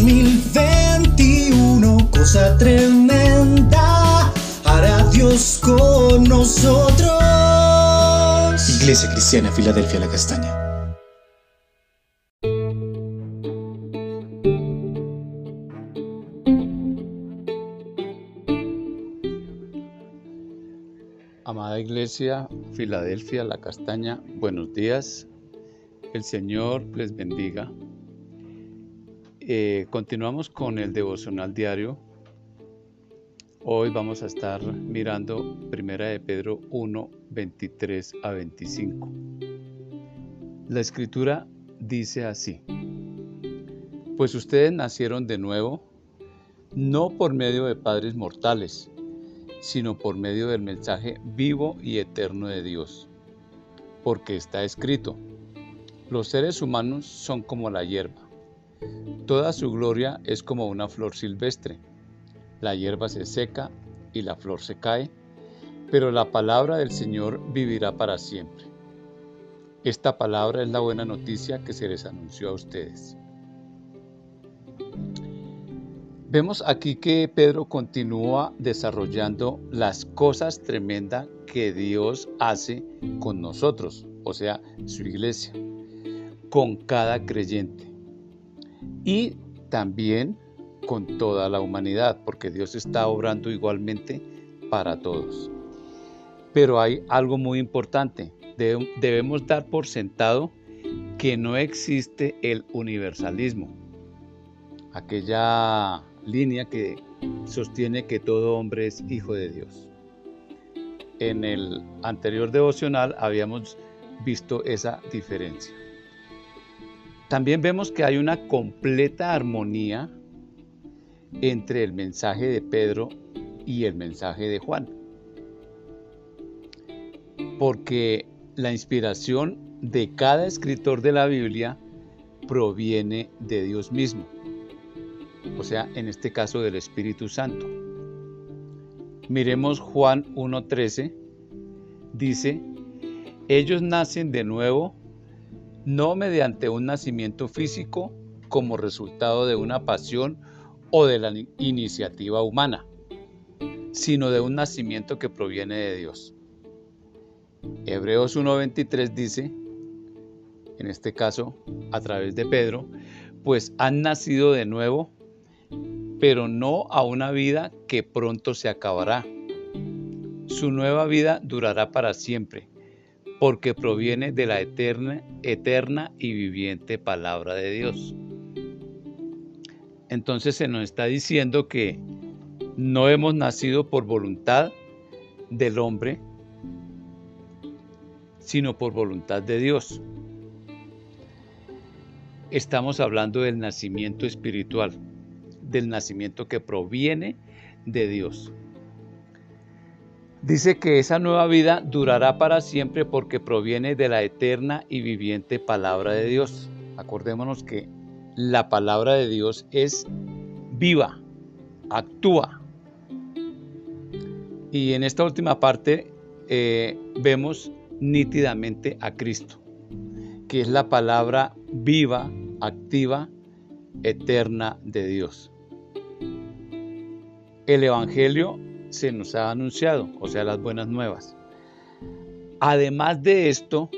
2021, cosa tremenda, hará Dios con nosotros. Iglesia Cristiana, Filadelfia, la Castaña. Amada Iglesia, Filadelfia, La Castaña, buenos días. El Señor les bendiga. Eh, continuamos con el devocional diario. Hoy vamos a estar mirando Primera de Pedro 1, 23 a 25. La escritura dice así, pues ustedes nacieron de nuevo, no por medio de padres mortales, sino por medio del mensaje vivo y eterno de Dios. Porque está escrito, los seres humanos son como la hierba Toda su gloria es como una flor silvestre. La hierba se seca y la flor se cae, pero la palabra del Señor vivirá para siempre. Esta palabra es la buena noticia que se les anunció a ustedes. Vemos aquí que Pedro continúa desarrollando las cosas tremendas que Dios hace con nosotros, o sea, su iglesia, con cada creyente y también con toda la humanidad, porque Dios está obrando igualmente para todos. Pero hay algo muy importante, debemos dar por sentado que no existe el universalismo, aquella línea que sostiene que todo hombre es hijo de Dios. En el anterior devocional habíamos visto esa diferencia. También vemos que hay una completa armonía entre el mensaje de Pedro y el mensaje de Juan. Porque la inspiración de cada escritor de la Biblia proviene de Dios mismo. O sea, en este caso del Espíritu Santo. Miremos Juan 1.13. Dice, ellos nacen de nuevo no mediante un nacimiento físico como resultado de una pasión o de la iniciativa humana, sino de un nacimiento que proviene de Dios. Hebreos 1.23 dice, en este caso a través de Pedro, pues han nacido de nuevo, pero no a una vida que pronto se acabará. Su nueva vida durará para siempre porque proviene de la eterna, eterna y viviente palabra de Dios. Entonces se nos está diciendo que no hemos nacido por voluntad del hombre, sino por voluntad de Dios. Estamos hablando del nacimiento espiritual, del nacimiento que proviene de Dios. Dice que esa nueva vida durará para siempre porque proviene de la eterna y viviente palabra de Dios. Acordémonos que la palabra de Dios es viva, actúa. Y en esta última parte eh, vemos nítidamente a Cristo, que es la palabra viva, activa, eterna de Dios. El Evangelio se nos ha anunciado, o sea, las buenas nuevas. Además de esto,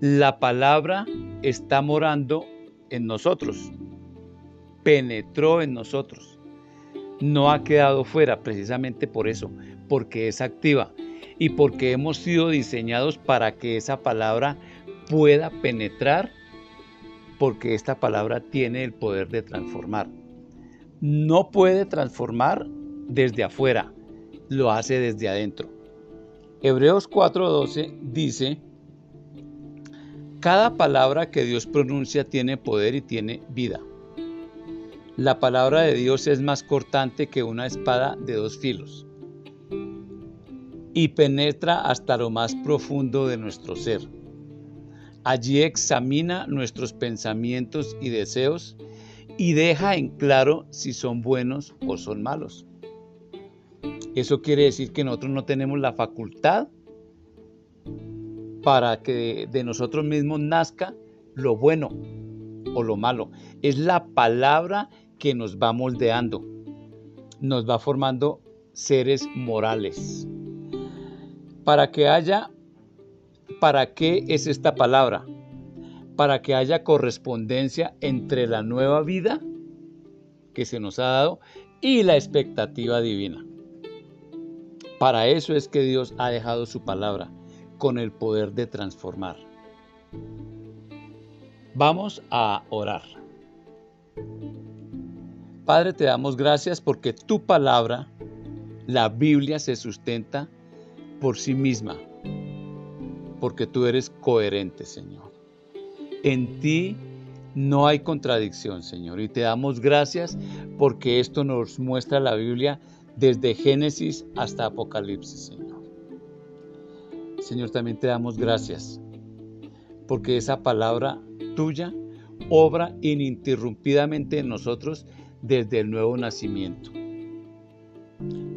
la palabra está morando en nosotros, penetró en nosotros, no ha quedado fuera precisamente por eso, porque es activa y porque hemos sido diseñados para que esa palabra pueda penetrar, porque esta palabra tiene el poder de transformar. No puede transformar desde afuera, lo hace desde adentro. Hebreos 4:12 dice, cada palabra que Dios pronuncia tiene poder y tiene vida. La palabra de Dios es más cortante que una espada de dos filos y penetra hasta lo más profundo de nuestro ser. Allí examina nuestros pensamientos y deseos y deja en claro si son buenos o son malos. Eso quiere decir que nosotros no tenemos la facultad para que de nosotros mismos nazca lo bueno, o lo malo. Es la palabra que nos va moldeando, nos va formando seres morales. Para que haya, ¿para qué es esta palabra? Para que haya correspondencia entre la nueva vida que se nos ha dado y la expectativa divina. Para eso es que Dios ha dejado su palabra con el poder de transformar. Vamos a orar. Padre, te damos gracias porque tu palabra, la Biblia, se sustenta por sí misma, porque tú eres coherente, Señor. En ti no hay contradicción, Señor, y te damos gracias porque esto nos muestra la Biblia desde Génesis hasta Apocalipsis, Señor. Señor, también te damos gracias porque esa palabra tuya obra ininterrumpidamente en nosotros desde el nuevo nacimiento.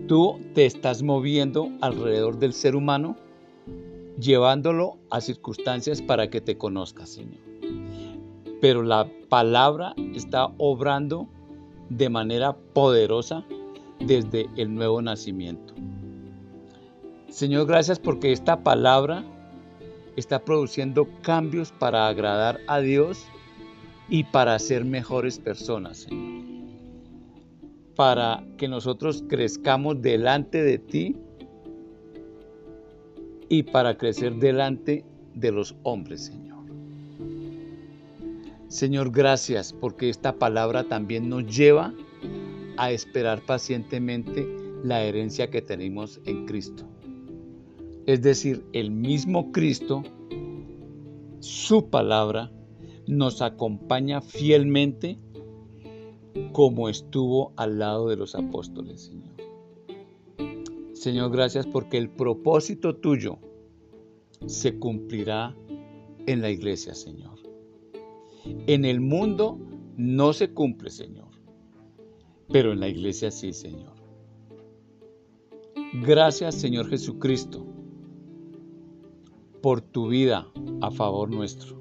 Tú te estás moviendo alrededor del ser humano, llevándolo a circunstancias para que te conozcas, Señor. Pero la palabra está obrando de manera poderosa desde el nuevo nacimiento. Señor, gracias porque esta palabra está produciendo cambios para agradar a Dios y para ser mejores personas, Señor. Para que nosotros crezcamos delante de ti y para crecer delante de los hombres, Señor. Señor, gracias porque esta palabra también nos lleva a esperar pacientemente la herencia que tenemos en Cristo. Es decir, el mismo Cristo, su palabra, nos acompaña fielmente como estuvo al lado de los apóstoles, Señor. Señor, gracias porque el propósito tuyo se cumplirá en la iglesia, Señor. En el mundo no se cumple, Señor pero en la iglesia sí, Señor. Gracias, Señor Jesucristo, por tu vida a favor nuestro.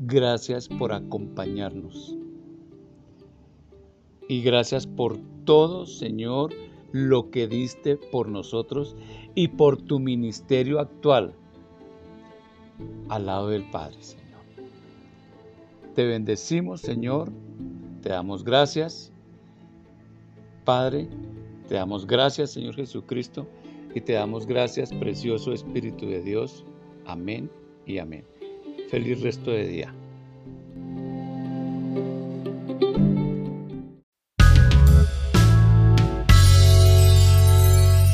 Gracias por acompañarnos. Y gracias por todo, Señor, lo que diste por nosotros y por tu ministerio actual al lado del Padre, Señor. Te bendecimos, Señor, te damos gracias, Padre, te damos gracias, Señor Jesucristo, y te damos gracias, precioso Espíritu de Dios. Amén y amén. Feliz resto de día.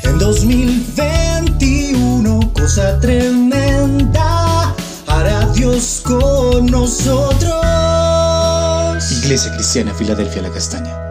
En 2021, cosa tremenda, hará Dios con nosotros. Iglesia Cristiana Filadelfia La Castaña.